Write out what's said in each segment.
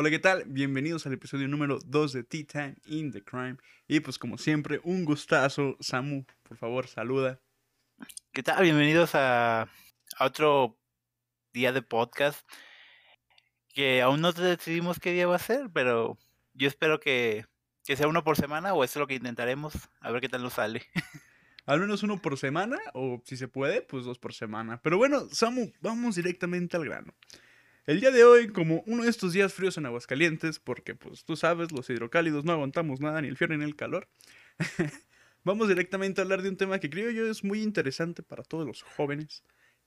Hola, ¿qué tal? Bienvenidos al episodio número 2 de Tea Time in the Crime. Y pues como siempre, un gustazo. Samu, por favor, saluda. ¿Qué tal? Bienvenidos a, a otro día de podcast. Que aún no decidimos qué día va a ser, pero yo espero que, que sea uno por semana o eso es lo que intentaremos. A ver qué tal nos sale. Al menos uno por semana, o si se puede, pues dos por semana. Pero bueno, Samu, vamos directamente al grano. El día de hoy, como uno de estos días fríos en Aguascalientes, porque pues tú sabes, los hidrocálidos no aguantamos nada, ni el frío ni el calor, vamos directamente a hablar de un tema que creo yo es muy interesante para todos los jóvenes,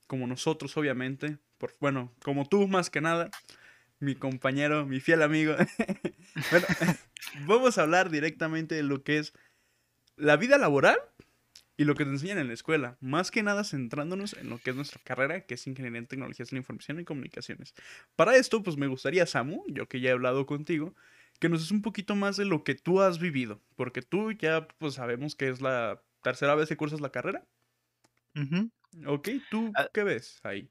como nosotros obviamente, por, bueno, como tú más que nada, mi compañero, mi fiel amigo. bueno, vamos a hablar directamente de lo que es la vida laboral y lo que te enseñan en la escuela, más que nada centrándonos en lo que es nuestra carrera, que es Ingeniería en Tecnologías de la Información y Comunicaciones. Para esto, pues me gustaría, Samu, yo que ya he hablado contigo, que nos des un poquito más de lo que tú has vivido, porque tú ya pues sabemos que es la tercera vez que cursas la carrera. Ok, ¿tú ah qué ves ahí?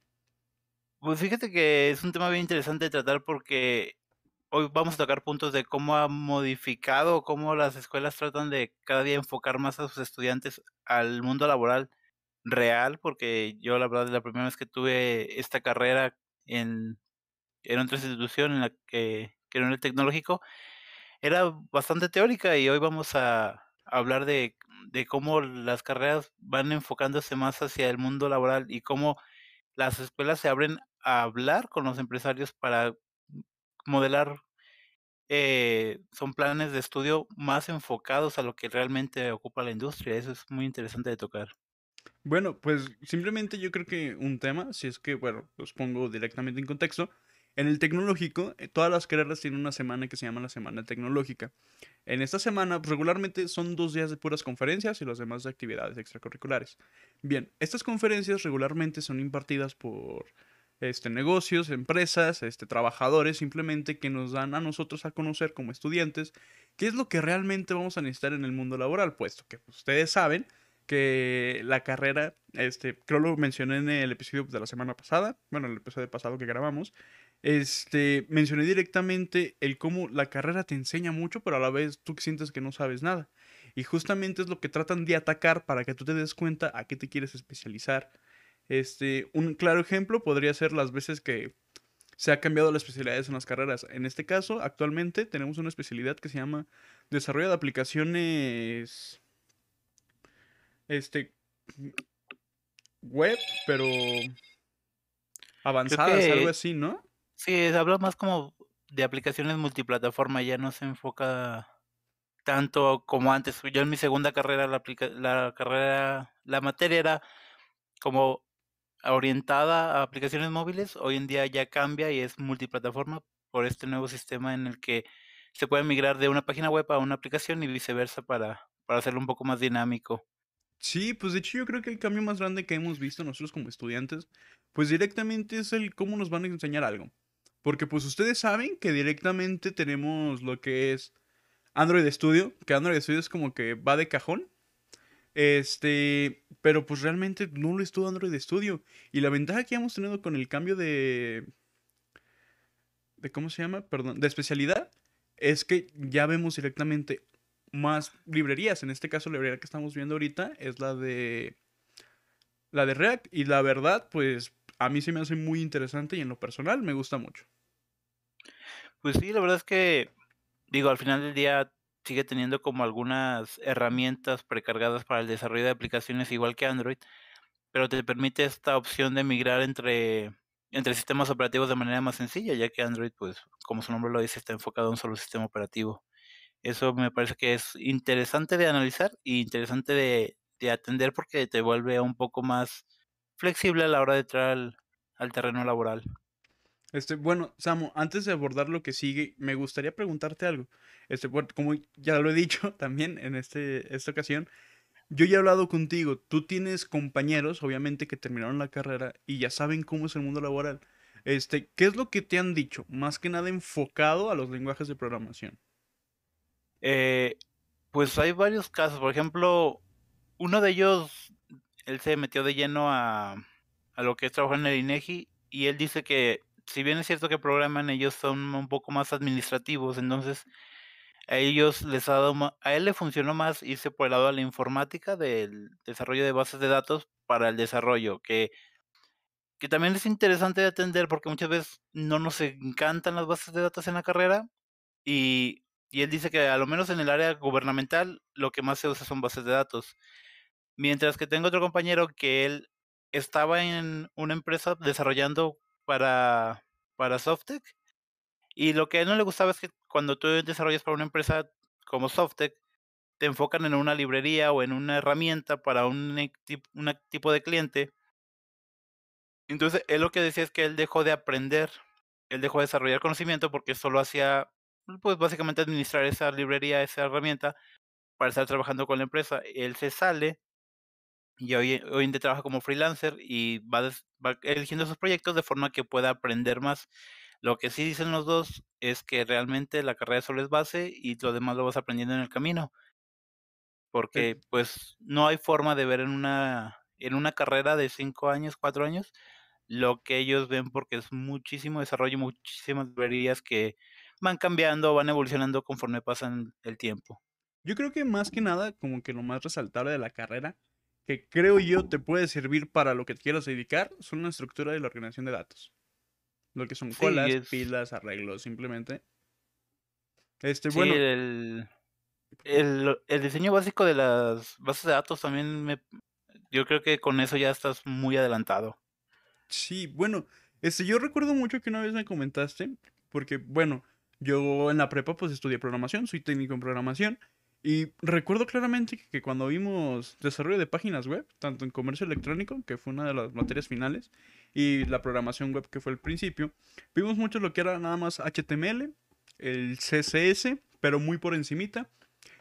Pues fíjate que es un tema bien interesante de tratar porque hoy vamos a tocar puntos de cómo ha modificado, cómo las escuelas tratan de cada día enfocar más a sus estudiantes al mundo laboral real, porque yo la verdad la primera vez que tuve esta carrera en, otra institución en la que, que era en el tecnológico, era bastante teórica y hoy vamos a hablar de, de cómo las carreras van enfocándose más hacia el mundo laboral y cómo las escuelas se abren a hablar con los empresarios para modelar eh, son planes de estudio más enfocados a lo que realmente ocupa la industria. Eso es muy interesante de tocar. Bueno, pues simplemente yo creo que un tema, si es que, bueno, los pongo directamente en contexto, en el tecnológico, eh, todas las carreras tienen una semana que se llama la semana tecnológica. En esta semana, pues, regularmente son dos días de puras conferencias y los demás de actividades extracurriculares. Bien, estas conferencias regularmente son impartidas por este, negocios, empresas, este, trabajadores, simplemente que nos dan a nosotros a conocer como estudiantes qué es lo que realmente vamos a necesitar en el mundo laboral, puesto que pues, ustedes saben que la carrera, este, creo lo mencioné en el episodio de la semana pasada, bueno, el episodio pasado que grabamos, este, mencioné directamente el cómo la carrera te enseña mucho, pero a la vez tú sientes que no sabes nada. Y justamente es lo que tratan de atacar para que tú te des cuenta a qué te quieres especializar. Este, un claro ejemplo podría ser las veces que se ha cambiado las especialidades en las carreras. En este caso, actualmente tenemos una especialidad que se llama Desarrollo de aplicaciones este web, pero avanzadas, algo así, ¿no? Sí, habla más como de aplicaciones multiplataforma, ya no se enfoca tanto como antes. Yo en mi segunda carrera, la, la carrera, la materia era como orientada a aplicaciones móviles, hoy en día ya cambia y es multiplataforma por este nuevo sistema en el que se puede migrar de una página web a una aplicación y viceversa para, para hacerlo un poco más dinámico. Sí, pues de hecho yo creo que el cambio más grande que hemos visto nosotros como estudiantes, pues directamente es el cómo nos van a enseñar algo. Porque pues ustedes saben que directamente tenemos lo que es Android Studio, que Android Studio es como que va de cajón. Este, pero pues realmente no lo estuvo Android Studio. Y la ventaja que hemos tenido con el cambio de... de ¿Cómo se llama? Perdón, de especialidad. Es que ya vemos directamente más librerías. En este caso, la librería que estamos viendo ahorita es la de. La de React. Y la verdad, pues a mí se me hace muy interesante y en lo personal me gusta mucho. Pues sí, la verdad es que, digo, al final del día sigue teniendo como algunas herramientas precargadas para el desarrollo de aplicaciones igual que Android, pero te permite esta opción de migrar entre, entre sistemas operativos de manera más sencilla, ya que Android, pues, como su nombre lo dice, está enfocado en un solo sistema operativo. Eso me parece que es interesante de analizar y interesante de, de atender porque te vuelve un poco más flexible a la hora de entrar al, al terreno laboral. Este, bueno, Samu, antes de abordar lo que sigue, me gustaría preguntarte algo. Este, como ya lo he dicho también en este, esta ocasión, yo ya he hablado contigo. Tú tienes compañeros, obviamente, que terminaron la carrera y ya saben cómo es el mundo laboral. Este, ¿qué es lo que te han dicho? Más que nada enfocado a los lenguajes de programación. Eh, pues hay varios casos. Por ejemplo, uno de ellos, él se metió de lleno a, a lo que es trabajar en el INEGI y él dice que si bien es cierto que programan, ellos son un poco más administrativos, entonces a ellos les ha dado a él le funcionó más irse por el lado de la informática del desarrollo de bases de datos para el desarrollo, que que también es interesante de atender porque muchas veces no nos encantan las bases de datos en la carrera y, y él dice que a lo menos en el área gubernamental lo que más se usa son bases de datos. Mientras que tengo otro compañero que él estaba en una empresa desarrollando para, para Softec y lo que a él no le gustaba es que cuando tú desarrollas para una empresa como Softec, te enfocan en una librería o en una herramienta para un, un tipo de cliente entonces, él lo que decía es que él dejó de aprender, él dejó de desarrollar conocimiento porque solo hacía, pues básicamente administrar esa librería, esa herramienta para estar trabajando con la empresa. Él se sale y hoy, hoy en día trabaja como freelancer y va, va eligiendo sus proyectos de forma que pueda aprender más. Lo que sí dicen los dos es que realmente la carrera solo es base y lo demás lo vas aprendiendo en el camino. Porque pues no hay forma de ver en una, en una carrera de cinco años, cuatro años, lo que ellos ven porque es muchísimo desarrollo, muchísimas librerías que van cambiando, van evolucionando conforme pasan el tiempo. Yo creo que más que nada, como que lo más resaltable de la carrera, que creo yo te puede servir para lo que quieras dedicar, son la estructura de la organización de datos. Lo que son colas, pilas, arreglos, simplemente. Este, bueno. El, el, el, diseño básico de las bases de datos también me. Yo creo que con eso ya estás muy adelantado. Sí, bueno, este, yo recuerdo mucho que una vez me comentaste, porque, bueno, yo en la prepa pues estudié programación, soy técnico en programación, y recuerdo claramente que, cuando vimos desarrollo de páginas web, tanto en comercio electrónico, que fue una de las materias finales, y la programación web, que fue el principio, vimos mucho lo que era nada más HTML, el CSS, pero muy por encimita.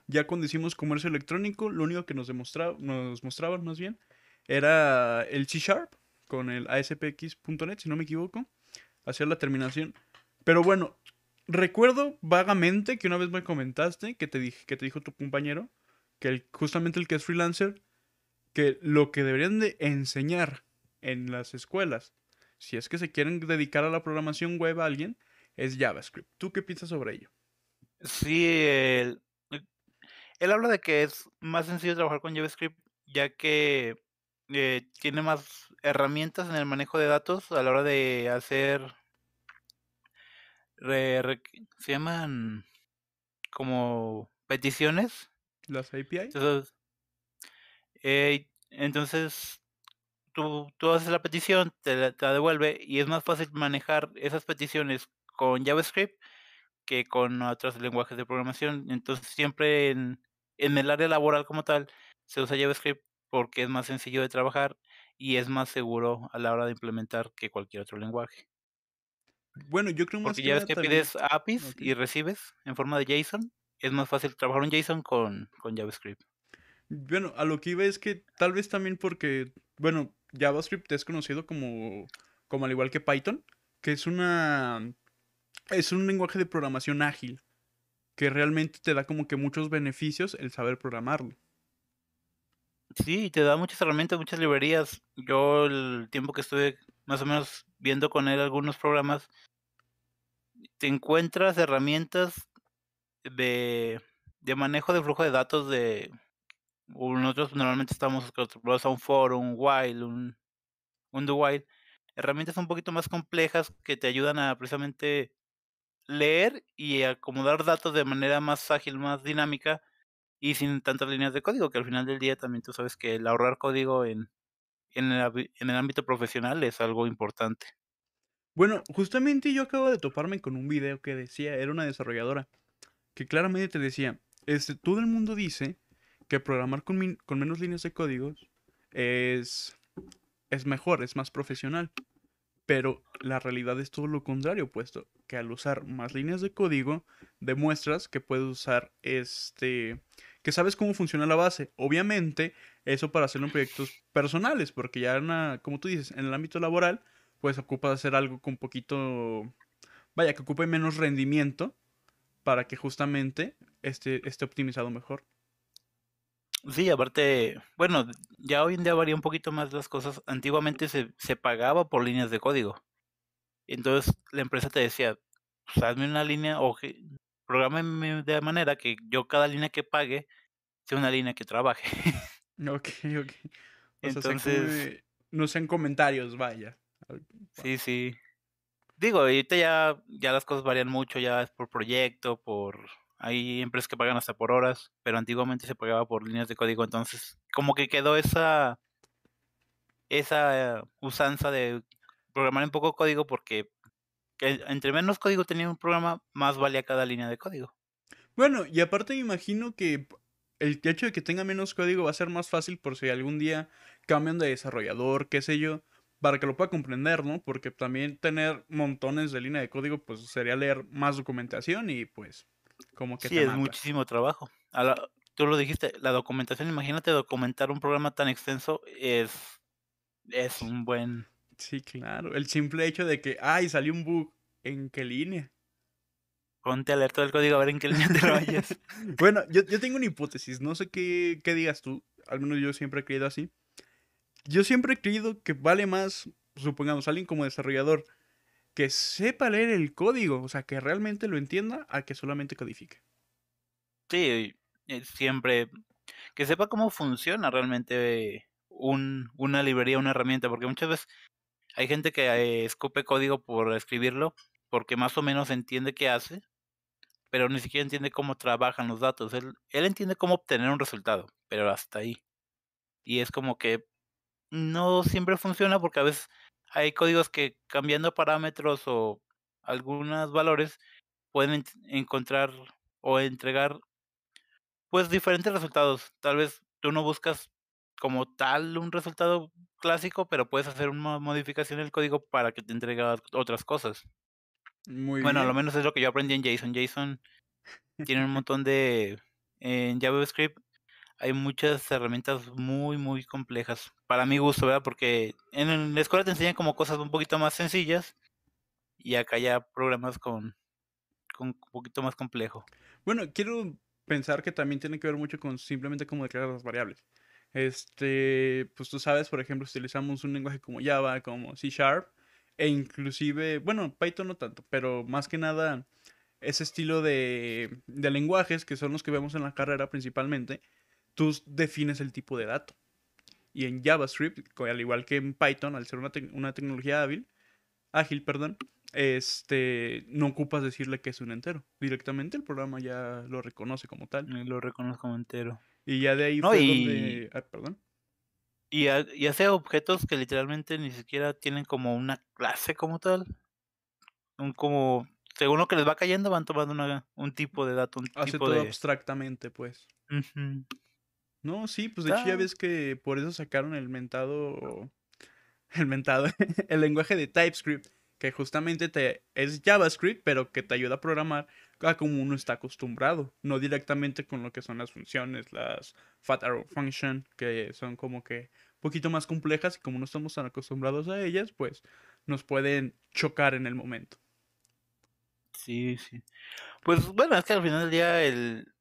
Ya cuando hicimos comercio electrónico, lo único que nos, nos mostraban más bien era el C Sharp, con el ASPX.net, si no me equivoco, hacia la terminación. Pero bueno, recuerdo vagamente que una vez me comentaste que te, dije, que te dijo tu compañero, que justamente el que es freelancer, que lo que deberían de enseñar en las escuelas, si es que se quieren dedicar a la programación web a alguien, es JavaScript. ¿Tú qué piensas sobre ello? Sí, él, habla de que es más sencillo trabajar con JavaScript, ya que eh, tiene más herramientas en el manejo de datos a la hora de hacer se llaman como peticiones. Las API entonces, eh, entonces tú, tú, haces la petición te la, te la devuelve y es más fácil manejar esas peticiones con JavaScript que con otros lenguajes de programación. Entonces siempre en, en el área laboral como tal se usa JavaScript porque es más sencillo de trabajar y es más seguro a la hora de implementar que cualquier otro lenguaje. Bueno, yo creo más Porque ya ves que pides APIs y recibes en forma de JSON, es más fácil trabajar un JSON con, con JavaScript. Bueno, a lo que iba es que tal vez también porque, bueno, JavaScript es conocido como, como al igual que Python, que es una es un lenguaje de programación ágil que realmente te da como que muchos beneficios el saber programarlo. Sí, te da muchas herramientas, muchas librerías. Yo el tiempo que estuve más o menos viendo con él algunos programas, te encuentras herramientas de, de manejo de flujo de datos de nosotros normalmente estamos acostumbrados a un for, un while, un, un do while, herramientas un poquito más complejas que te ayudan a precisamente leer y acomodar datos de manera más ágil, más dinámica y sin tantas líneas de código, que al final del día también tú sabes que el ahorrar código en, en, el, ámbito profesional es algo importante. Bueno, justamente yo acabo de toparme con un video que decía, era una desarrolladora, que claramente te decía, este, todo el mundo dice que programar con, con menos líneas de códigos es, es mejor, es más profesional. Pero la realidad es todo lo contrario, puesto que al usar más líneas de código, demuestras que puedes usar este que sabes cómo funciona la base. Obviamente, eso para hacerlo en proyectos personales, porque ya, como tú dices, en el ámbito laboral, pues ocupas hacer algo con poquito, vaya, que ocupe menos rendimiento para que justamente esté, esté optimizado mejor. Sí, aparte, bueno, ya hoy en día varía un poquito más las cosas. Antiguamente se, se pagaba por líneas de código. Entonces la empresa te decía, pues, hazme una línea o que prográmeme de manera que yo cada línea que pague sea una línea que trabaje. Okey, okey. O sea, Entonces no sean comentarios, vaya. Sí, sí. Digo, ahorita ya ya las cosas varían mucho, ya es por proyecto, por hay empresas que pagan hasta por horas, pero antiguamente se pagaba por líneas de código, entonces, como que quedó esa esa usanza de programar en poco código, porque que entre menos código tenía un programa, más valía cada línea de código. Bueno, y aparte me imagino que el hecho de que tenga menos código va a ser más fácil por si algún día cambian de desarrollador, qué sé yo, para que lo pueda comprender, ¿no? Porque también tener montones de línea de código, pues, sería leer más documentación y, pues, como que Sí, te es mata. muchísimo trabajo. A la tú lo dijiste, la documentación, imagínate documentar un programa tan extenso es es un buen Sí, claro. El simple hecho de que: "Ay, salió un bug", ¿en qué línea? Ponte a leer todo el código a ver en qué línea te vayas. Bueno, yo yo tengo una hipótesis, no sé qué qué digas tú, al menos yo siempre he creído así. Yo siempre he creído que vale más, supongamos, alguien como desarrollador, que sepa leer el código, o sea, que realmente lo entienda, a que solamente codifique. Sí, siempre que sepa cómo funciona realmente un una librería, una herramienta, porque muchas veces hay gente que, escupe código por escribirlo, porque más o menos entiende qué hace, pero ni siquiera entiende cómo trabajan los datos. Él él entiende cómo obtener un resultado, pero hasta ahí. Y es como que no siempre funciona, porque a veces hay códigos que cambiando parámetros o algunos valores pueden encontrar o entregar pues, diferentes resultados. Tal vez tú no buscas como tal un resultado clásico, pero puedes hacer una modificación en el código para que te entregue otras cosas. Muy Bueno, a lo bien. menos es lo que yo aprendí en JSON. JSON tiene un montón de en JavaScript hay muchas herramientas muy, muy complejas, para mi gusto, ¿verdad? Porque en la escuela te enseñan como cosas un poquito más sencillas, y acá ya programas con con un poquito más complejo. Bueno, quiero pensar que también tiene que ver mucho con simplemente cómo declarar las variables. Este, pues, tú sabes, por ejemplo, si utilizamos un lenguaje como Java, como C Sharp, e inclusive, bueno, Python no tanto, pero más que nada ese estilo de de lenguajes que son los que vemos en la carrera principalmente, tú defines el tipo de dato. Y en JavaScript, al igual que en Python, al ser una tec una tecnología hábil ágil, perdón, este, no ocupas decirle que es un entero. Directamente el programa ya lo reconoce como tal. Y lo reconoce como entero. Y ya de ahí No, fue y donde ah, ¿perdón? y ha y hace objetos que literalmente ni siquiera tienen como una clase como tal. Son como según lo que les va cayendo, van tomando una un tipo de dato, un Hace tipo todo de abstractamente, pues. No, sí, pues, de hecho, ya ves que por eso sacaron el mentado el mentado, el lenguaje de TypeScript, que justamente te es JavaScript, pero que te ayuda a programar a como uno está acostumbrado, no directamente con lo que son las funciones, las fat arrow function, que son como que poquito más complejas, y como no estamos tan acostumbrados a ellas, pues, nos pueden chocar en el momento. Sí, sí. Pues, bueno, es que al final del día el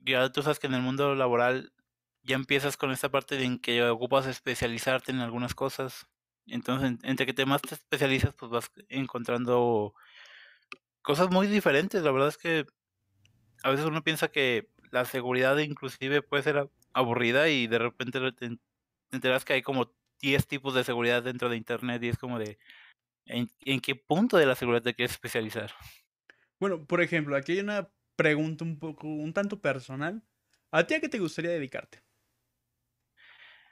ya tú sabes que en el mundo laboral ya empiezas con esta parte de en que ocupas especializarte en algunas cosas. Entonces, entre que te más te especializas, pues, vas encontrando cosas muy diferentes. La verdad es que a veces uno piensa que la seguridad inclusive puede ser aburrida, y de repente te te enteras que hay como 10 tipos de seguridad dentro de Internet, y es como de, ¿en en qué punto de la seguridad te quieres especializar? Bueno, por ejemplo, aquí hay una pregunta un poco un tanto personal, ¿a ti a qué te gustaría dedicarte?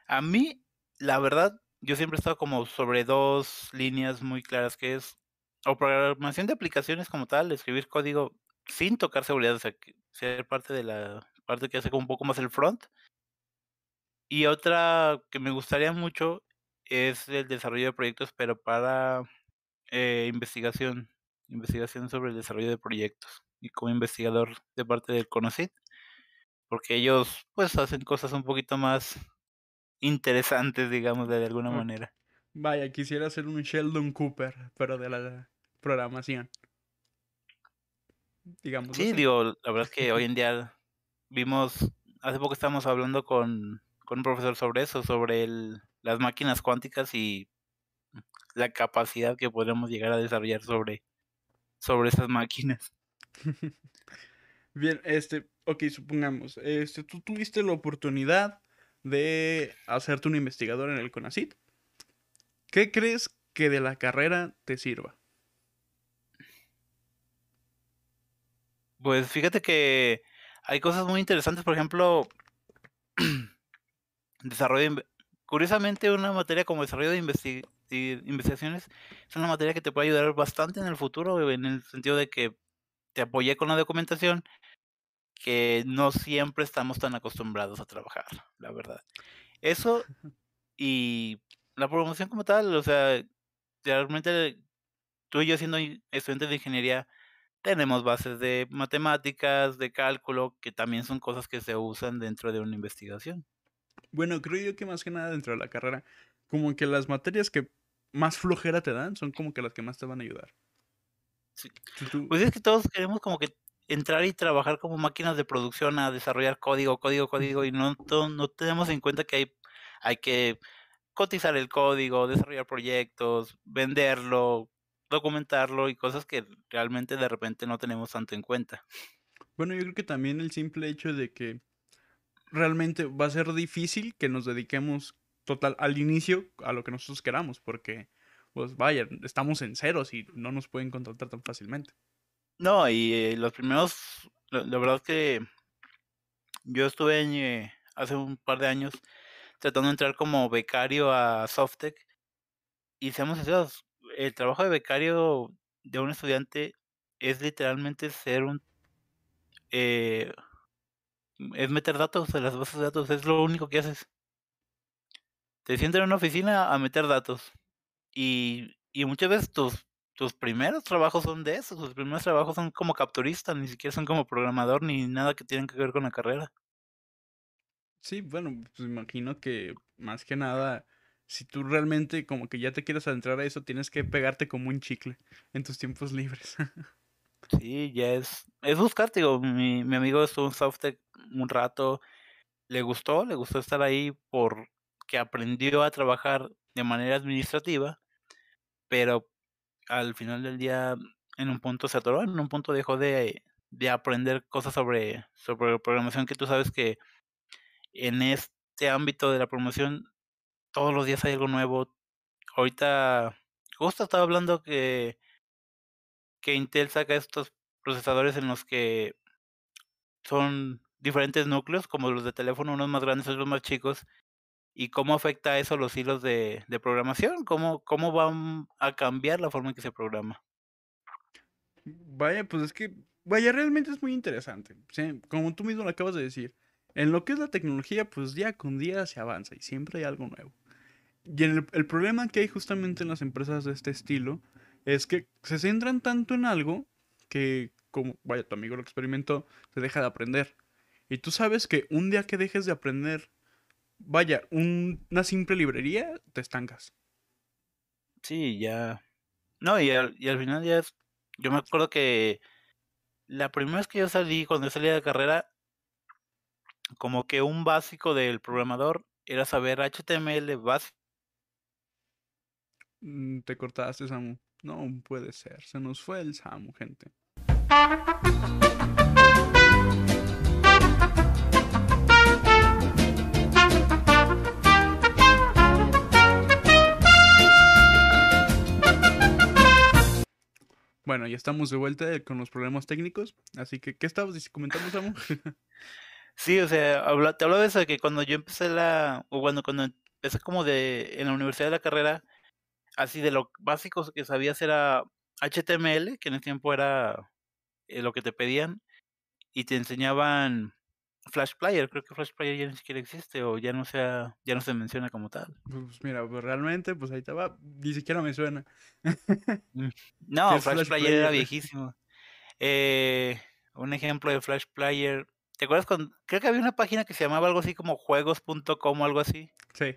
A mí, la verdad, yo siempre he estado como sobre 2 líneas muy claras, que es o programación de aplicaciones como tal, escribir código sin tocar seguridad, o sea, ser parte de la parte que hace como un poco más el front. Y otra que me gustaría mucho es el desarrollo de proyectos, pero para, eh, investigación, investigación sobre el desarrollo de proyectos, y como investigador de parte del CONACYT, porque ellos, pues, hacen cosas un poquito más interesantes, digamos, de alguna manera. vaya, quisiera ser un Sheldon Cooper, pero de la programación. Digámoslo Sí, así. digo, la verdad es que hoy en día vimos hace poco estábamos hablando con con un profesor sobre eso, sobre el las máquinas cuánticas y la capacidad que podemos llegar a desarrollar sobre, sobre esas máquinas. Bien, este, ok, supongamos, este, tú tuviste la oportunidad de hacerte un investigador en el CONACIT. ¿Qué crees que de la carrera te sirva? Pues fíjate que hay cosas muy interesantes, por ejemplo, desarrollo de, curiosamente una materia como desarrollo de investigaciones es una materia que te puede ayudar bastante en el futuro, en el sentido de que te apoyé con la documentación que no siempre estamos tan acostumbrados a trabajar, la verdad. Eso y la promoción como tal, o sea, realmente tú y yo siendo estudiantes de ingeniería tenemos bases de matemáticas, de cálculo, que también son cosas que se usan dentro de una investigación. Bueno, creo yo que más que nada dentro de la carrera, como que las materias que más flojera te dan son como que las que más te van a ayudar. Sí. Pues es que todos queremos como que entrar y trabajar como máquinas de producción a desarrollar código, código, código, y no, no tenemos en cuenta que hay, hay que cotizar el código, desarrollar proyectos, venderlo, documentarlo y cosas que realmente de repente no tenemos tanto en cuenta. Bueno, yo creo que también el simple hecho de que realmente va a ser difícil que nos dediquemos total al inicio a lo que nosotros queramos, porque pues vaya, estamos en ceros y no nos pueden contratar tan fácilmente. No, y eh, los primeros, la, verdad que yo estuve eh, hace un par de años tratando de entrar como becario a Softec y seamos sinceros, el trabajo de becario de un estudiante es literalmente ser un... Eh, es meter datos en las bases de datos, es lo único que haces. Te sientas en una oficina a meter datos. Y, y muchas veces tus tus primeros trabajos son de eso, tus primeros trabajos son como capturista, ni siquiera son como programador ni nada que tienen que ver con la carrera. Sí, bueno, pues imagino que más que nada, si tú realmente como que ya te quieres adentrar a eso, tienes que pegarte como un chicle en tus tiempos libres. sí, ya es, es buscarte, digo, mi, mi amigo estuvo en Softec un rato, le gustó, le gustó estar ahí porque aprendió a trabajar de manera administrativa, pero al final del día en un punto se atoró, en un punto dejó de, de aprender cosas sobre, sobre programación que tú sabes que en este ámbito de la promoción todos los días hay algo nuevo. Ahorita justo estaba hablando que, que Intel saca estos procesadores en los que son diferentes núcleos, como los de teléfono, unos más grandes, otros más chicos, y cómo afecta eso los hilos de, programación, cómo, cómo van a cambiar la forma en que se programa. Vaya, pues es que, vaya, realmente es muy interesante. Como tú mismo lo acabas de decir, en lo que es la tecnología, pues día con día se avanza y siempre hay algo nuevo. Y el, el problema que hay justamente en las empresas de este estilo es que se centran tanto en algo que, como, vaya, tu amigo lo experimentó, se deja de aprender. Y tú sabes que un día que dejes de aprender vaya, una simple librería, te estancas. Sí, ya. No, y al, y al final ya es. Yo me acuerdo que la primera vez que yo salí, cuando yo salí de carrera, como que un básico del programador era saber HTML básico. Mm, te cortaste, Samu. No puede ser. Se nos fue el Samu, gente. Bueno, ya estamos de vuelta con los problemas técnicos. Así que, ¿qué estabas comentando, Samu? sí, o sea, te hablo de eso, que cuando yo empecé la, o bueno, cuando empecé como de, en la universidad de la carrera, así de lo básico que sabías era HTML, que en ese tiempo era eh, lo que te pedían, y te enseñaban Flash Player, creo que Flash Player ya ni siquiera existe o ya no sea, ya no se menciona como tal. Pues mira, pues realmente, pues ahí va, ni siquiera me suena. Mm, no, Flash, Player, era viejísimo. Eh, un ejemplo de Flash Player. ¿Te acuerdas con creo que había una página que se llamaba algo así como juegos.com o algo así? Sí.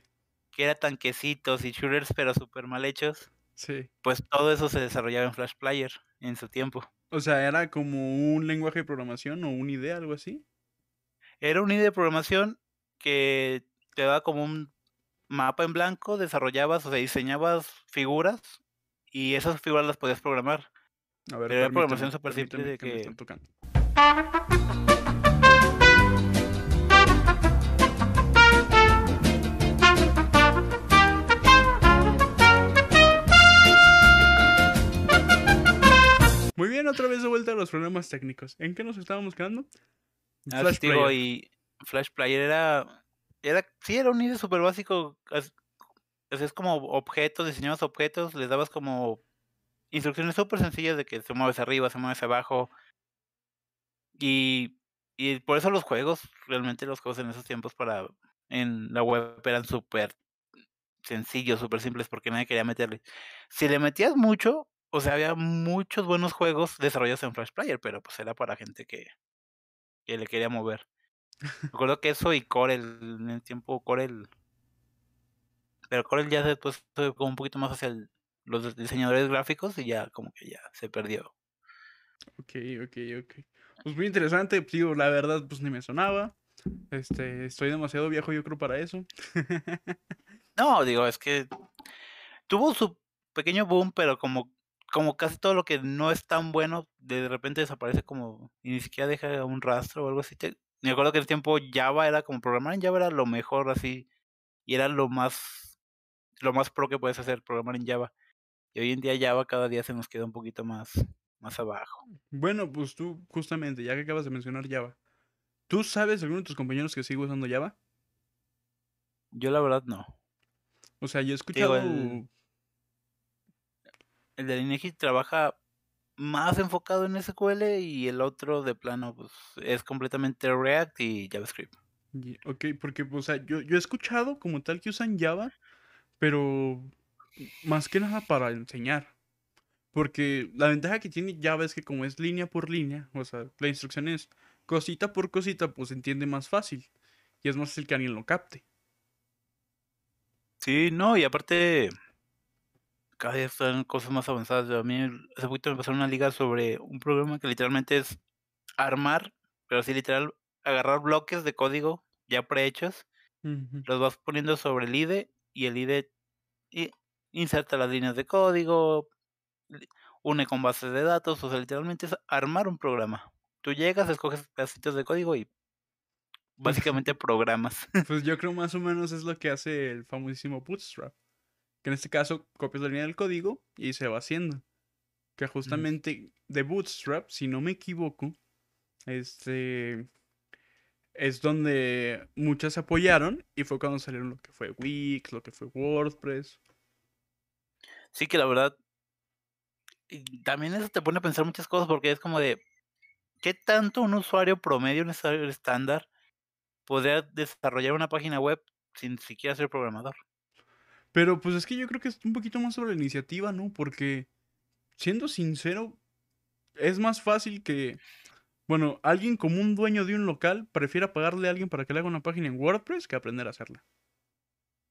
Que era tanquecitos y shooters pero súper mal hechos. Sí. Pues todo eso se desarrollaba en Flash Player en su tiempo. O sea, era como un lenguaje de programación o una idea, algo así. Era una idea de programación que te da como un mapa en blanco, desarrollabas, o sea, diseñabas figuras y esas figuras las podías programar. A ver, Pero era programación súper simple de que me que- están tocando. Muy bien, otra vez de vuelta a los problemas técnicos. ¿En qué nos estábamos quedando? Ah, Flash digo, Player. y Flash Player era, era, sí, era un IDE súper básico. as- Es como objetos, diseñabas objetos, les dabas como instrucciones súper sencillas de que se mueve hacia arriba, se mueve hacia abajo. Y, y por eso los juegos, realmente los juegos en esos tiempos para en la web eran súper sencillos, súper simples, porque nadie quería meterle. Si le metías mucho, o sea, había muchos buenos juegos desarrollados en Flash Player, pero pues era para gente que, que le quería mover. Recuerdo que eso y Corel, en el tiempo Corel. Pero Corel ya después fue como un poquito más hacia el- los diseñadores gráficos y ya como que ya se perdió. Ok, ok, ok. Pues muy interesante, digo, la verdad, pues ni me sonaba. Este, estoy demasiado viejo, yo creo, para eso. No, digo, es que tuvo su pequeño boom, pero como, como casi todo lo que no es tan bueno, de repente desaparece como y ni siquiera deja un rastro o algo así. Me acuerdo que el tiempo Java era como programar en Java era lo mejor así y era lo más lo más pro que puedes hacer, programar en Java. Y hoy en día Java cada día se nos queda un poquito más más abajo. Bueno, pues tú, justamente, ya que acabas de mencionar Java, ¿tú sabes alguno de tus compañeros que sigue usando Java? Yo la verdad no. O sea, yo he escuchado. el- El del INEGI trabaja más enfocado en SQL y el otro de plano pues es completamente React y JavaScript. Ye- Ok, porque, o sea, yo, yo he escuchado como tal que usan Java, pero más que nada para enseñar. Porque la ventaja que tiene Java es que como es línea por línea, o sea, la instrucción es cosita por cosita, pues se entiende más fácil. Y es más fácil que alguien lo capte. Sí, no, y aparte cada día están cosas más avanzadas. A mí hace poquito me pasaron una liga sobre un programa que literalmente es armar, pero así literal agarrar bloques de código ya prehechos, los vas poniendo sobre el IDE y el IDE inserta las líneas de código, une con bases de datos, o sea, literalmente es armar un programa. Tú llegas, escoges pedacitos de código y básicamente programas. Pues yo creo más o menos es lo que hace el famosísimo Bootstrap. Que en este caso copias la línea del código y se va haciendo. Que justamente de Bootstrap, si no me equivoco, este es donde muchas se apoyaron y fue cuando salieron lo que fue Wix, lo que fue WordPress. Sí que la verdad, también eso te pone a pensar muchas cosas porque es como de, ¿qué tanto un usuario promedio, un usuario estándar, podría desarrollar una página web sin siquiera ser programador? Pero pues es que yo creo que es un poquito más sobre la iniciativa, ¿no? Porque, siendo sincero, es más fácil que, bueno, alguien como un dueño de un local prefiera pagarle a alguien para que le haga una página en WordPress que aprender a hacerla.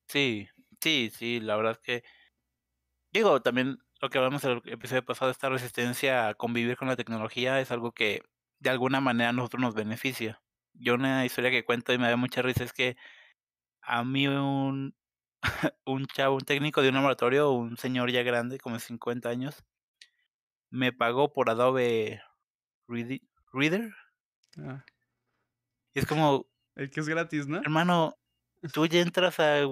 Sí, sí, sí, la verdad es que, digo, también lo que hablamos en el episodio pasado, esta resistencia a convivir con la tecnología es algo que de alguna manera a nosotros nos beneficia. Yo una historia que cuento y me da mucha risa es que a mí un, un chavo, un técnico de un laboratorio, un señor ya grande, como de 50 años, me pagó por Adobe Readi- Reader. Ah, Y es como, el que es gratis, ¿no? hermano, tú ya entras a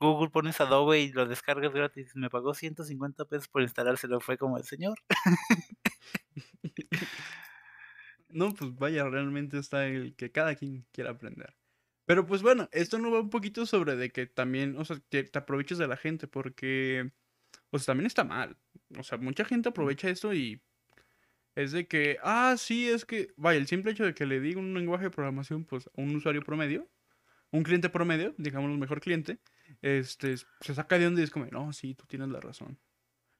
Google, pones Adobe y lo descargas gratis. Me pagó 150 pesos por instalárselo. Fue como el señor. No, pues vaya, realmente está el que cada quien quiera aprender. Pero pues bueno, esto no va un poquito sobre de que también, o sea, que te aproveches de la gente, porque, o sea, también está mal. O sea, mucha gente aprovecha esto y es de que, ah, sí, es que, vaya, el simple hecho de que le diga un lenguaje de programación, pues, a un usuario promedio, un cliente promedio, digamos el mejor cliente, este, se saca de donde y es como, no, sí, tú tienes la razón.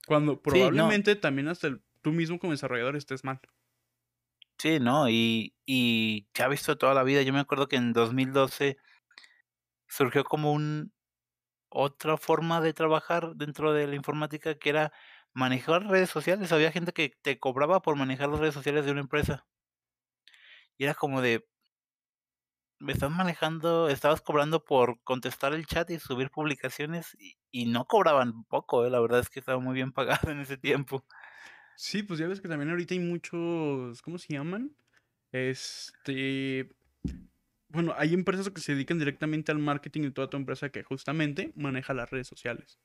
Cuando no. probablemente también hasta el- tú mismo como desarrollador estés mal. Sí, ¿no? Y, y se ha visto toda la vida. Yo me acuerdo que en 2012 surgió como un otra forma de trabajar dentro de la informática que era manejar redes sociales. Había gente que te cobraba por manejar las redes sociales de una empresa. Y era como de, me estás manejando, estabas cobrando por contestar el chat y subir publicaciones y, y no cobraban poco, eh, la verdad es que estaba muy bien pagado en ese tiempo. Sí, pues ya ves que también ahorita hay muchos, ¿cómo se llaman? Este, bueno, hay empresas que se dedican directamente al marketing de toda tu empresa que justamente maneja las redes sociales.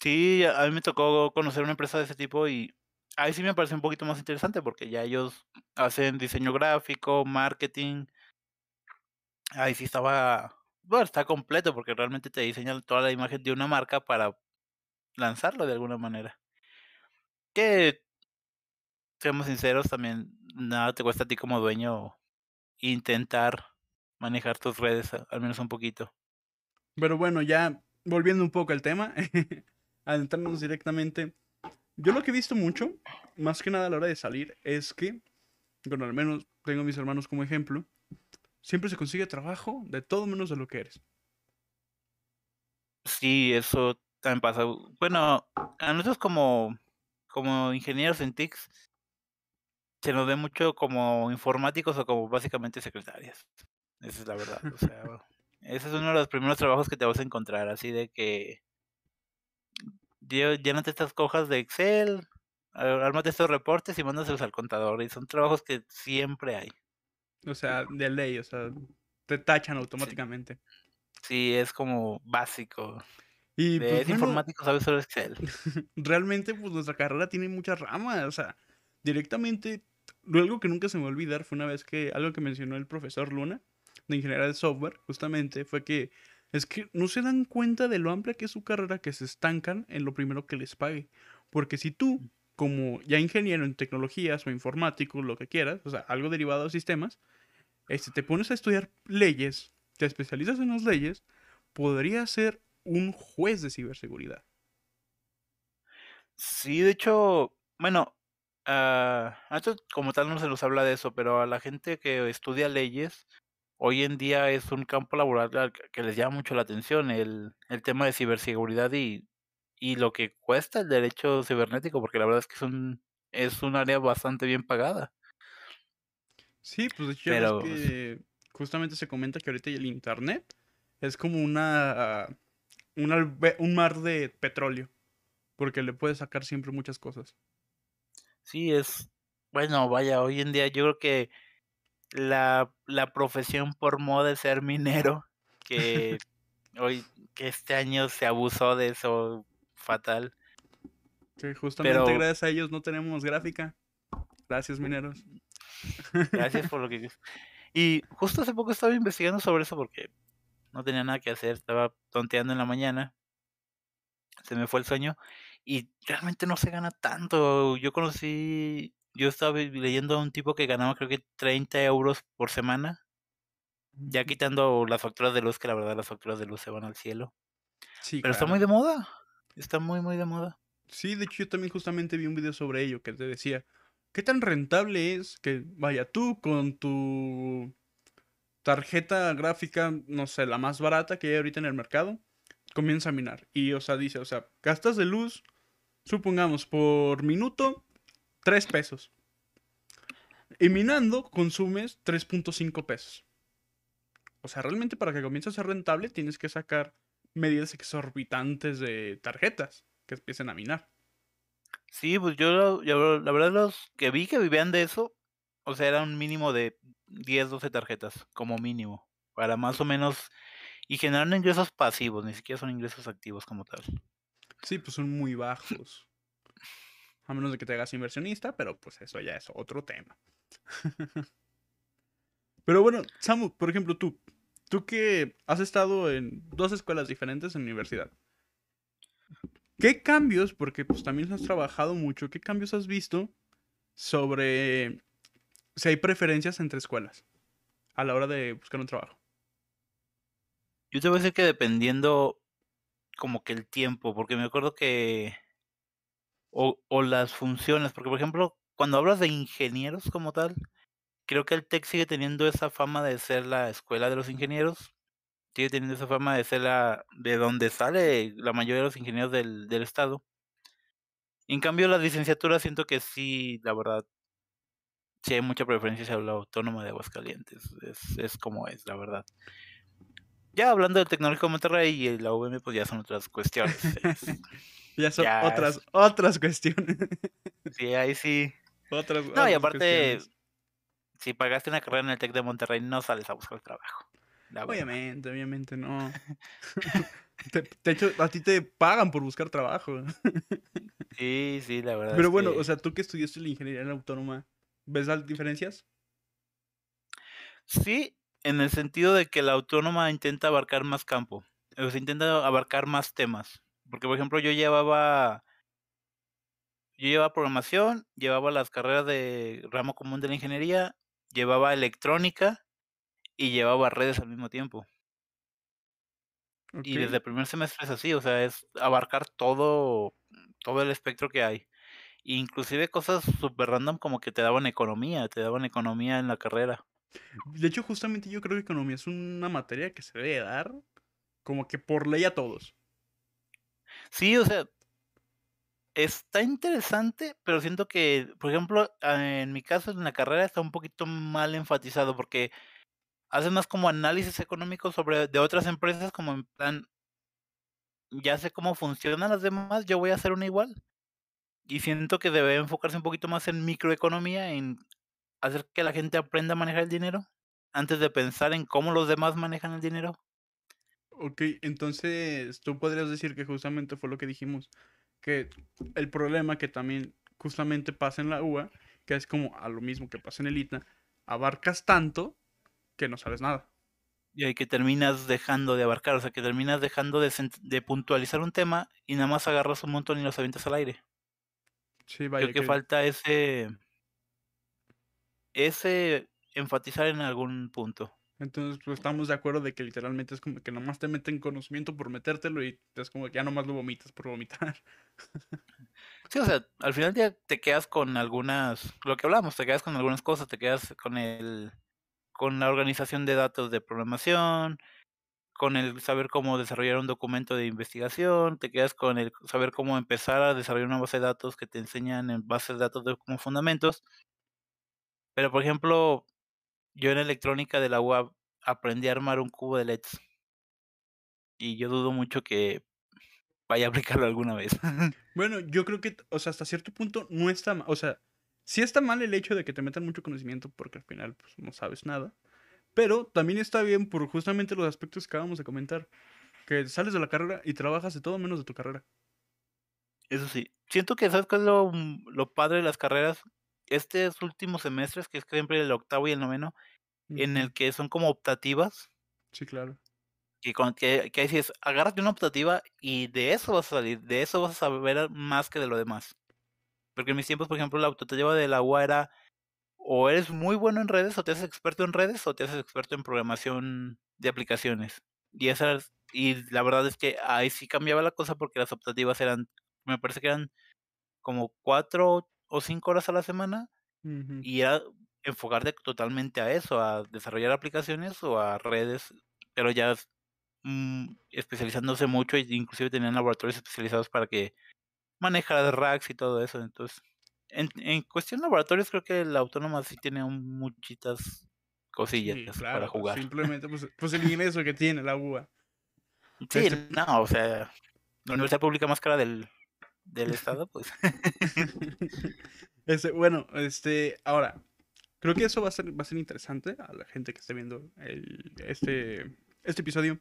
Sí, a mí me tocó conocer una empresa de ese tipo y ahí sí me parece un poquito más interesante porque ya ellos hacen diseño gráfico, marketing. Ahí sí estaba, bueno, está completo porque realmente te diseñan toda la imagen de una marca para lanzarlo de alguna manera. Que, seamos sinceros, también nada te cuesta a ti como dueño intentar manejar tus redes, al menos un poquito. Pero bueno, ya volviendo un poco al tema, adentrarnos directamente. Yo lo que he visto mucho, más que nada a la hora de salir, es que, bueno, al menos tengo a mis hermanos como ejemplo, siempre se consigue trabajo de todo menos de lo que eres. Sí, eso también pasa. Bueno, a nosotros como, como ingenieros en TICS, se nos ve mucho como informáticos o como básicamente secretarias. Esa es la verdad. O sea, ese es uno de los primeros trabajos que te vas a encontrar, así de que llénate estas hojas de Excel, ármate estos reportes y mándaselos al contador. Y son trabajos que siempre hay. O sea, de ley, o sea, te tachan automáticamente. Sí, es como básico. Y de pues, informático sabes solo Excel. realmente, pues nuestra carrera tiene muchas ramas. O sea, directamente, algo que nunca se me va a olvidar fue una vez que algo que mencionó el profesor Luna, de ingeniería de software, justamente, fue que es que no se dan cuenta de lo amplia que es su carrera que se estancan en lo primero que les pague. Porque si tú, como ya ingeniero en tecnologías o informático, lo que quieras, o sea, algo derivado de sistemas, este, te pones a estudiar leyes, te especializas en las leyes, podría ser un juez de ciberseguridad. Sí, de hecho, bueno, uh, como tal no se nos habla de eso, pero a la gente que estudia leyes, hoy en día es un campo laboral que les llama mucho la atención, el, el tema de ciberseguridad y, y lo que cuesta el derecho cibernético, porque la verdad es que es un, es un área bastante bien pagada. Sí, pues de hecho Pero, que justamente se comenta que ahorita el internet es como una, una un mar de petróleo, porque le puedes sacar siempre muchas cosas. Sí, es bueno, vaya, hoy en día yo creo que la, la profesión por moda de ser minero, que hoy, que este año se abusó de eso fatal. Que justamente gracias a ellos no tenemos gráfica. Gracias, mineros. Gracias por lo que... Y justo hace poco estaba investigando sobre eso porque no tenía nada que hacer, estaba tonteando en la mañana, se me fue el sueño y realmente no se gana tanto. Yo conocí yo estaba leyendo a un tipo que ganaba creo que 30 euros por semana. Ya quitando las facturas de luz, que la verdad las facturas de luz se van al cielo. Sí, Pero está muy de moda. Está muy, muy de moda. Sí, de hecho yo también justamente vi un video sobre ello que te decía, ¿qué tan rentable es que, vaya, tú con tu tarjeta gráfica, no sé, la más barata que hay ahorita en el mercado, comienza a minar? Y, o sea, dice, o sea, gastas de luz, supongamos, por minuto, 3 pesos. Y minando consumes 3.5 pesos. O sea, realmente para que comience a ser rentable tienes que sacar medidas exorbitantes de tarjetas que empiecen a minar. Sí, pues yo, la verdad los que vi que vivían de eso, o sea, era un mínimo de 10, 12 tarjetas, como mínimo, para más o menos, y generar ingresos pasivos, ni siquiera son ingresos activos como tal. Sí, pues son muy bajos. A menos de que te hagas inversionista, pero pues eso ya es otro tema. pero bueno, Samu, por ejemplo, tú, tú que has estado en dos escuelas diferentes en universidad. ¿Qué cambios, porque pues también has trabajado mucho, qué cambios has visto sobre si hay preferencias entre escuelas a la hora de buscar un trabajo? Yo te voy a decir que dependiendo como que el tiempo, porque me acuerdo que o, o las funciones, porque por ejemplo, cuando hablas de ingenieros como tal, creo que el TEC sigue teniendo esa fama de ser la escuela de los ingenieros, sigue teniendo esa fama de ser la de donde sale la mayoría de los ingenieros del, del estado. En cambio, la licenciatura siento que sí, la verdad, sí hay mucha preferencia hacia la autónoma de Aguascalientes. Es, es como es, la verdad. Ya hablando del Tecnológico de Monterrey y la UVM, pues ya son otras cuestiones. es- Ya son Ya otras, es- otras cuestiones. sí, ahí sí. otras, No, y aparte, cuestiones. si pagaste una carrera en el Tec de Monterrey, no sales a buscar trabajo. la. Obviamente, obviamente no. Te- de hecho, a ti te pagan por buscar trabajo. Sí, sí, la verdad. Pero bueno, que- o sea, tú que estudiaste la ingeniería en autónoma, ¿ves las diferencias? Sí, en el sentido de que la autónoma intenta abarcar más campo, o sea, intenta abarcar más temas. Porque, por ejemplo, yo llevaba, yo llevaba programación, llevaba las carreras de ramo común de la ingeniería, llevaba electrónica y llevaba redes al mismo tiempo. Y desde el primer semestre es así, o sea, es abarcar todo, todo el espectro que hay. Inclusive cosas súper random como que te daban economía, te daban economía en la carrera. De hecho, justamente yo creo que economía es una materia que se debe dar como que por ley a todos. Sí, o sea, está interesante, pero siento que, por ejemplo, en mi caso en la carrera está un poquito mal enfatizado porque hace más como análisis económico sobre de otras empresas, como en plan, ya sé cómo funcionan las demás, yo voy a hacer una igual. Y siento que debe enfocarse un poquito más en microeconomía, en hacer que la gente aprenda a manejar el dinero, antes de pensar en cómo los demás manejan el dinero. Ok, entonces tú podrías decir que justamente fue lo que dijimos, que el problema que también justamente pasa en la UA, que es como a lo mismo que pasa en el ITNA, abarcas tanto que no sabes nada. Y ahí que terminas dejando de abarcar, o sea, que terminas dejando de, de puntualizar un tema y nada más agarras un montón y los avientas al aire. Sí, vaya Creo que que- falta ese ese enfatizar en algún punto. Entonces, pues estamos de acuerdo de que literalmente es como que nomás te meten conocimiento por metértelo y es como que ya nomás lo vomitas por vomitar. Sí, o sea, al final ya te quedas con algunas, lo que hablamos, te quedas con algunas cosas, te quedas con el, con la organización de datos de programación, con el saber cómo desarrollar un documento de investigación, te quedas con el saber cómo empezar a desarrollar una base de datos que te enseñan en bases de datos de- como fundamentos. Pero, por ejemplo, yo en electrónica de la UAB aprendí a armar un cubo de LEDs. Y yo dudo mucho que vaya a aplicarlo alguna vez. Bueno, yo creo que, o sea, hasta cierto punto no está mal. O sea, sí está mal el hecho de que te metan mucho conocimiento porque al final pues, no sabes nada. Pero también está bien por justamente los aspectos que acabamos de comentar. Que sales de la carrera y trabajas de todo menos de tu carrera. Eso sí. Siento que, ¿sabes cuál es lo, mm, lo padre de las carreras? Estos últimos semestres, que es siempre el octavo y el noveno, en el que son como optativas, Sí, claro. y con que, que ahí sí es, agárrate una optativa y de eso vas a salir, de eso vas a saber más que de lo demás. Porque en mis tiempos, por ejemplo, la optativa de la UA era o eres muy bueno en redes, o te haces experto en redes, o te haces experto en programación de aplicaciones. Y esas, y la verdad es que ahí sí cambiaba la cosa porque las optativas eran, me parece que eran como cuatro o cinco horas a la semana, y era enfocarte totalmente a eso, a desarrollar aplicaciones o a redes, pero ya mm, especializándose mucho, e inclusive tenían laboratorios especializados para que manejara racks y todo eso. Entonces, en, en cuestión de laboratorios, creo que la autónoma sí tiene un- muchitas cosillas Sí, para jugar. Simplemente, pues, pues el ingreso que tiene la UA. Sí, este- no, o sea, la universidad pública más cara del, del estado, pues. Este, bueno, este, ahora, creo que eso va a ser, va a ser interesante a la gente que esté viendo el, este, este episodio.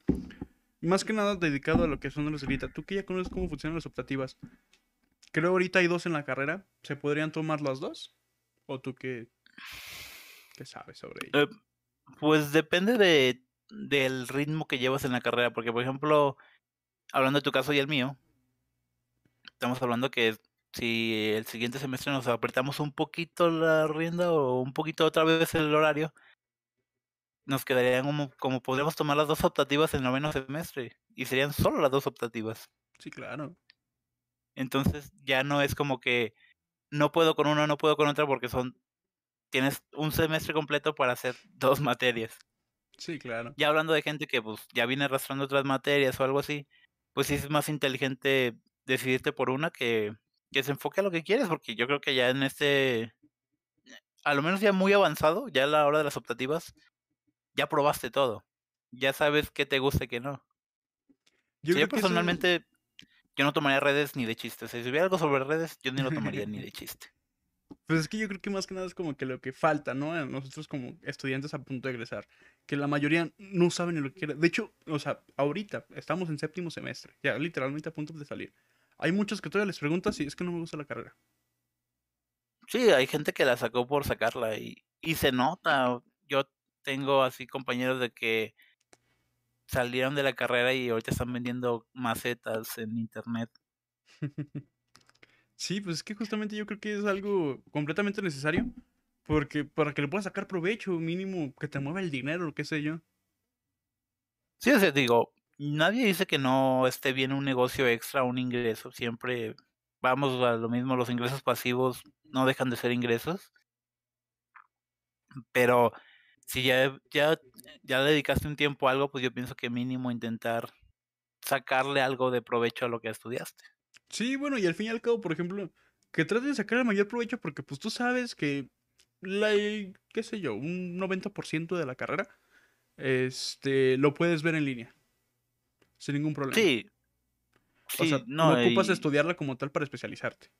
Más que nada dedicado a lo que son los ahorita. Tú que ya conoces cómo funcionan las optativas. Creo ahorita hay dos en la carrera. ¿Se podrían tomar las dos? ¿O tú qué, qué sabes sobre ello? Eh, Pues depende de, del ritmo que llevas en la carrera, porque por ejemplo, hablando de tu caso y el mío, estamos hablando que si el siguiente semestre nos apretamos un poquito la rienda o un poquito otra vez el horario, nos quedarían como, como podríamos tomar las dos optativas en el noveno semestre, y serían solo las dos optativas. Sí, claro. Entonces ya no es como que no puedo con una, no puedo con otra, porque son, tienes un semestre completo para hacer dos materias. Sí, claro. ya hablando de gente que pues ya viene arrastrando otras materias o algo así, pues sí es más inteligente decidirte por una que, que se enfoque a lo que quieres, porque yo creo que ya en este, a lo menos ya muy avanzado, ya a la hora de las optativas, ya probaste todo. Ya sabes qué te gusta y qué no. Yo Sí, creo yo que eso- personalmente, yo no tomaría redes ni de chiste. O sea, si hubiera algo sobre redes, yo ni lo tomaría ni de chiste. Pues es que yo creo que más que nada es como que lo que falta, ¿no? A nosotros como estudiantes a punto de egresar. Que la mayoría no saben ni lo que quieren. De hecho, o sea, ahorita estamos en séptimo semestre. Ya literalmente a punto de salir. Hay muchos que todavía les preguntas si es que no me gusta la carrera. Sí, hay gente que la sacó por sacarla y, y se nota. Yo tengo así compañeros de que salieron de la carrera y ahorita están vendiendo macetas en internet. Sí, pues es que justamente yo creo que es algo completamente necesario. Porque para que le puedas sacar provecho, mínimo que te mueva el dinero, qué sé yo. Sí, o sea, digo, nadie dice que no esté bien un negocio extra, un ingreso. Siempre vamos a lo mismo, los ingresos pasivos no dejan de ser ingresos. Pero si ya, ya, ya dedicaste un tiempo a algo, pues yo pienso que mínimo intentar sacarle algo de provecho a lo que estudiaste. Sí, bueno, y al fin y al cabo, por ejemplo, que trates de sacar el mayor provecho porque pues tú sabes que la, qué sé yo, un 90% de la carrera, este, lo puedes ver en línea. Sin ningún problema. Sí. O Sí, sea, no, no ocupas y, estudiarla como tal para especializarte.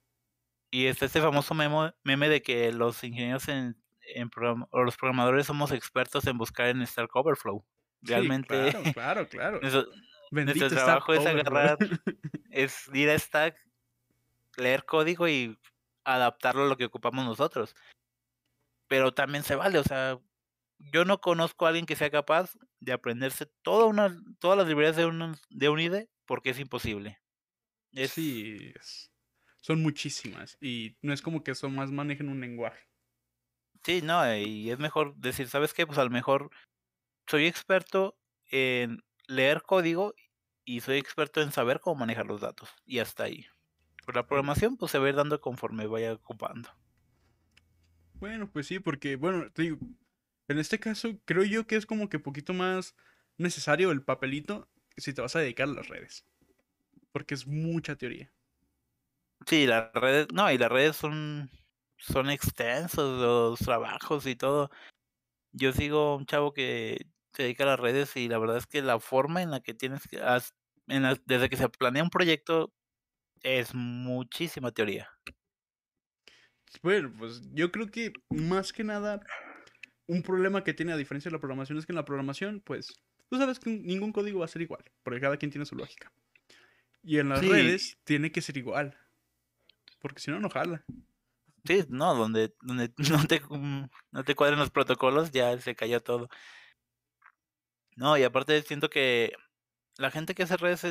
y está este famoso memo, meme de que los ingenieros en, en program- o los programadores somos expertos en buscar en Stack Overflow. Sí, Realmente, claro, claro, claro. nuestro, trabajo es agarrar, es ir a Stack, leer código y adaptarlo a lo que ocupamos nosotros. Pero también se vale, o sea, yo no conozco a alguien que sea capaz de aprenderse toda una, todas las librerías de un, de un IDE porque es imposible. Es, Sí, es- son muchísimas. Y no es como que son más manejen un lenguaje. Sí, no, y es mejor decir, ¿sabes qué? Pues a lo mejor soy experto en leer código y soy experto en saber cómo manejar los datos. Y hasta ahí. Pero la programación, pues se va a ir dando conforme vaya ocupando. Bueno, pues sí, porque, bueno, te digo, en este caso creo yo que es como que poquito más necesario el papelito si te vas a dedicar a las redes. Porque es mucha teoría. Sí, las redes, no, y las redes son, son extensos los trabajos y todo. Yo sigo un chavo que se dedica a las redes y la verdad es que la forma en la que tienes que, en la- desde que se planea un proyecto, es muchísima teoría. Bueno, pues yo creo que más que nada un problema que tiene a diferencia de la programación es que en la programación, pues, tú sabes que ningún código va a ser igual, porque cada quien tiene su lógica. Y en las Sí. redes tiene que ser igual, porque si no, no jala. Sí, no, donde, donde no te, mm, no te cuadren los protocolos, ya se cayó todo. No, y aparte siento que la gente que hace redes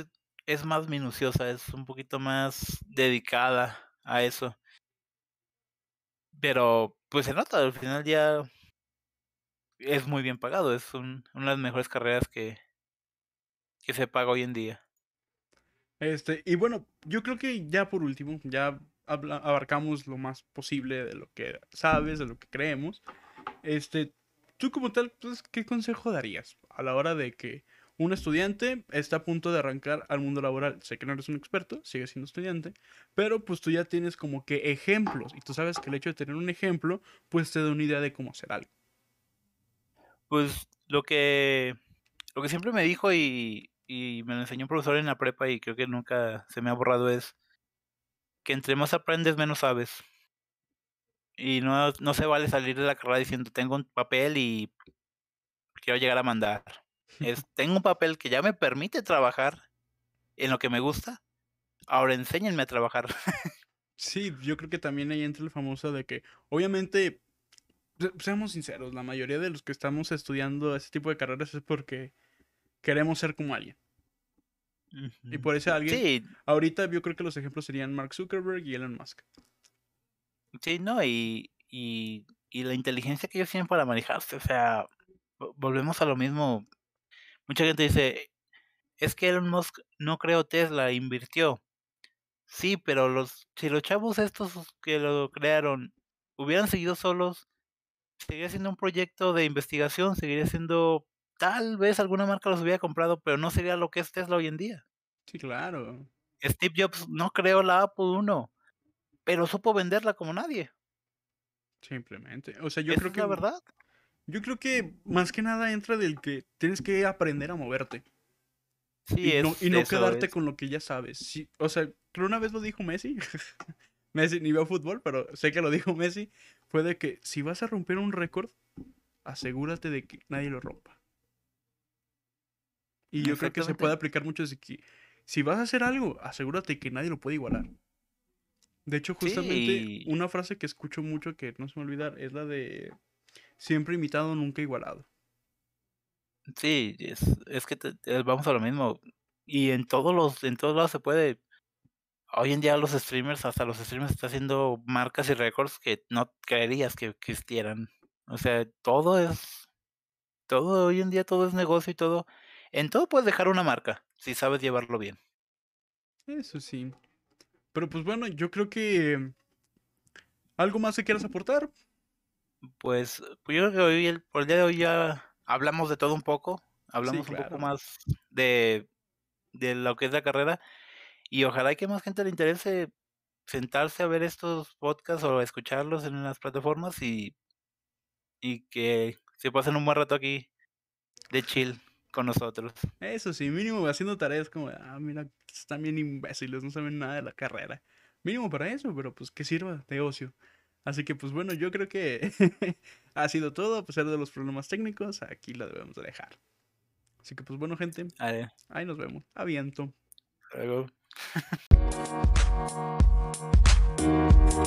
es, más minuciosa, es un poquito más dedicada a eso. Pero, pues se nota, al final ya es muy bien pagado, es un- una de las mejores carreras que, que se paga hoy en día. Este, y bueno, yo creo que ya por último, ya abarcamos lo más posible de lo que sabes, de lo que creemos. Este, tú como tal, pues, ¿qué consejo darías a la hora de que un estudiante está a punto de arrancar al mundo laboral? Sé que no eres un experto, sigues siendo estudiante, pero pues tú ya tienes como que ejemplos y tú sabes que el hecho de tener un ejemplo, pues te da una idea de cómo hacer algo. Pues lo que, lo que siempre me dijo y, y me lo enseñó un profesor en la prepa y creo que nunca se me ha borrado es que entre más aprendes, menos sabes. Y no, no se vale salir de la carrera diciendo tengo un papel y quiero llegar a mandar. Es, tengo un papel que ya me permite trabajar en lo que me gusta. Ahora enséñenme a trabajar. Sí, yo creo que también ahí entra el famoso de que, obviamente, se- seamos sinceros, la mayoría de los que estamos estudiando este tipo de carreras es porque queremos ser como alguien. Y por ese alguien, Sí, ahorita yo creo que los ejemplos serían Mark Zuckerberg y Elon Musk. Sí, no, y, y, y la inteligencia que ellos tienen para manejarse, o sea, vo- volvemos a lo mismo. Mucha gente dice, es que Elon Musk no creó Tesla, invirtió. Sí, pero los, si los chavos estos que lo crearon hubieran seguido solos, seguiría siendo un proyecto de investigación, seguiría siendo, tal vez alguna marca los hubiera comprado, pero no sería lo que es Tesla hoy en día. Sí, claro. Steve Jobs no creó la Apple 1, pero supo venderla como nadie. Simplemente. O sea, yo ¿Esa creo es que. la verdad? Yo creo que más que nada entra del que tienes que aprender a moverte. Sí, Y no, es y no quedarte es- con lo que ya sabes. Sí, o sea, creo una vez lo dijo Messi. Messi ni veo fútbol, pero sé que lo dijo Messi. Fue de que si vas a romper un récord, asegúrate de que nadie lo rompa. Y yo creo que se puede aplicar mucho de que si vas a hacer algo, asegúrate que nadie lo puede igualar. De hecho, justamente Sí. una frase que escucho mucho que no se me olvidar es la de siempre imitado, nunca igualado. Sí, es, es que te- te- vamos a lo mismo. Y en todos los, en todos lados se puede. Hoy en día los streamers, hasta los streamers están haciendo marcas y récords que no creerías que existieran. O sea, todo es, todo hoy en día todo es negocio y todo. En todo puedes dejar una marca, si sabes llevarlo bien. Eso sí. Pero pues bueno, yo creo que algo más que quieras aportar. Pues, pues yo creo que hoy, el, por el día de hoy ya hablamos de todo un poco. Hablamos un claro. poco más de, de lo que es la carrera. Y ojalá que más gente le interese sentarse a ver estos podcasts o escucharlos en las plataformas y, y que se pasen un buen rato aquí de chill con nosotros. Eso sí, mínimo haciendo tareas como, ah, mira, están bien imbéciles, no saben nada de la carrera. Mínimo para eso, pero pues que sirva de ocio. Así que pues bueno, yo creo que ha sido todo, a pesar de los problemas técnicos, aquí lo debemos de dejar. Así que pues bueno, gente, ahí nos vemos. Aviento. luego.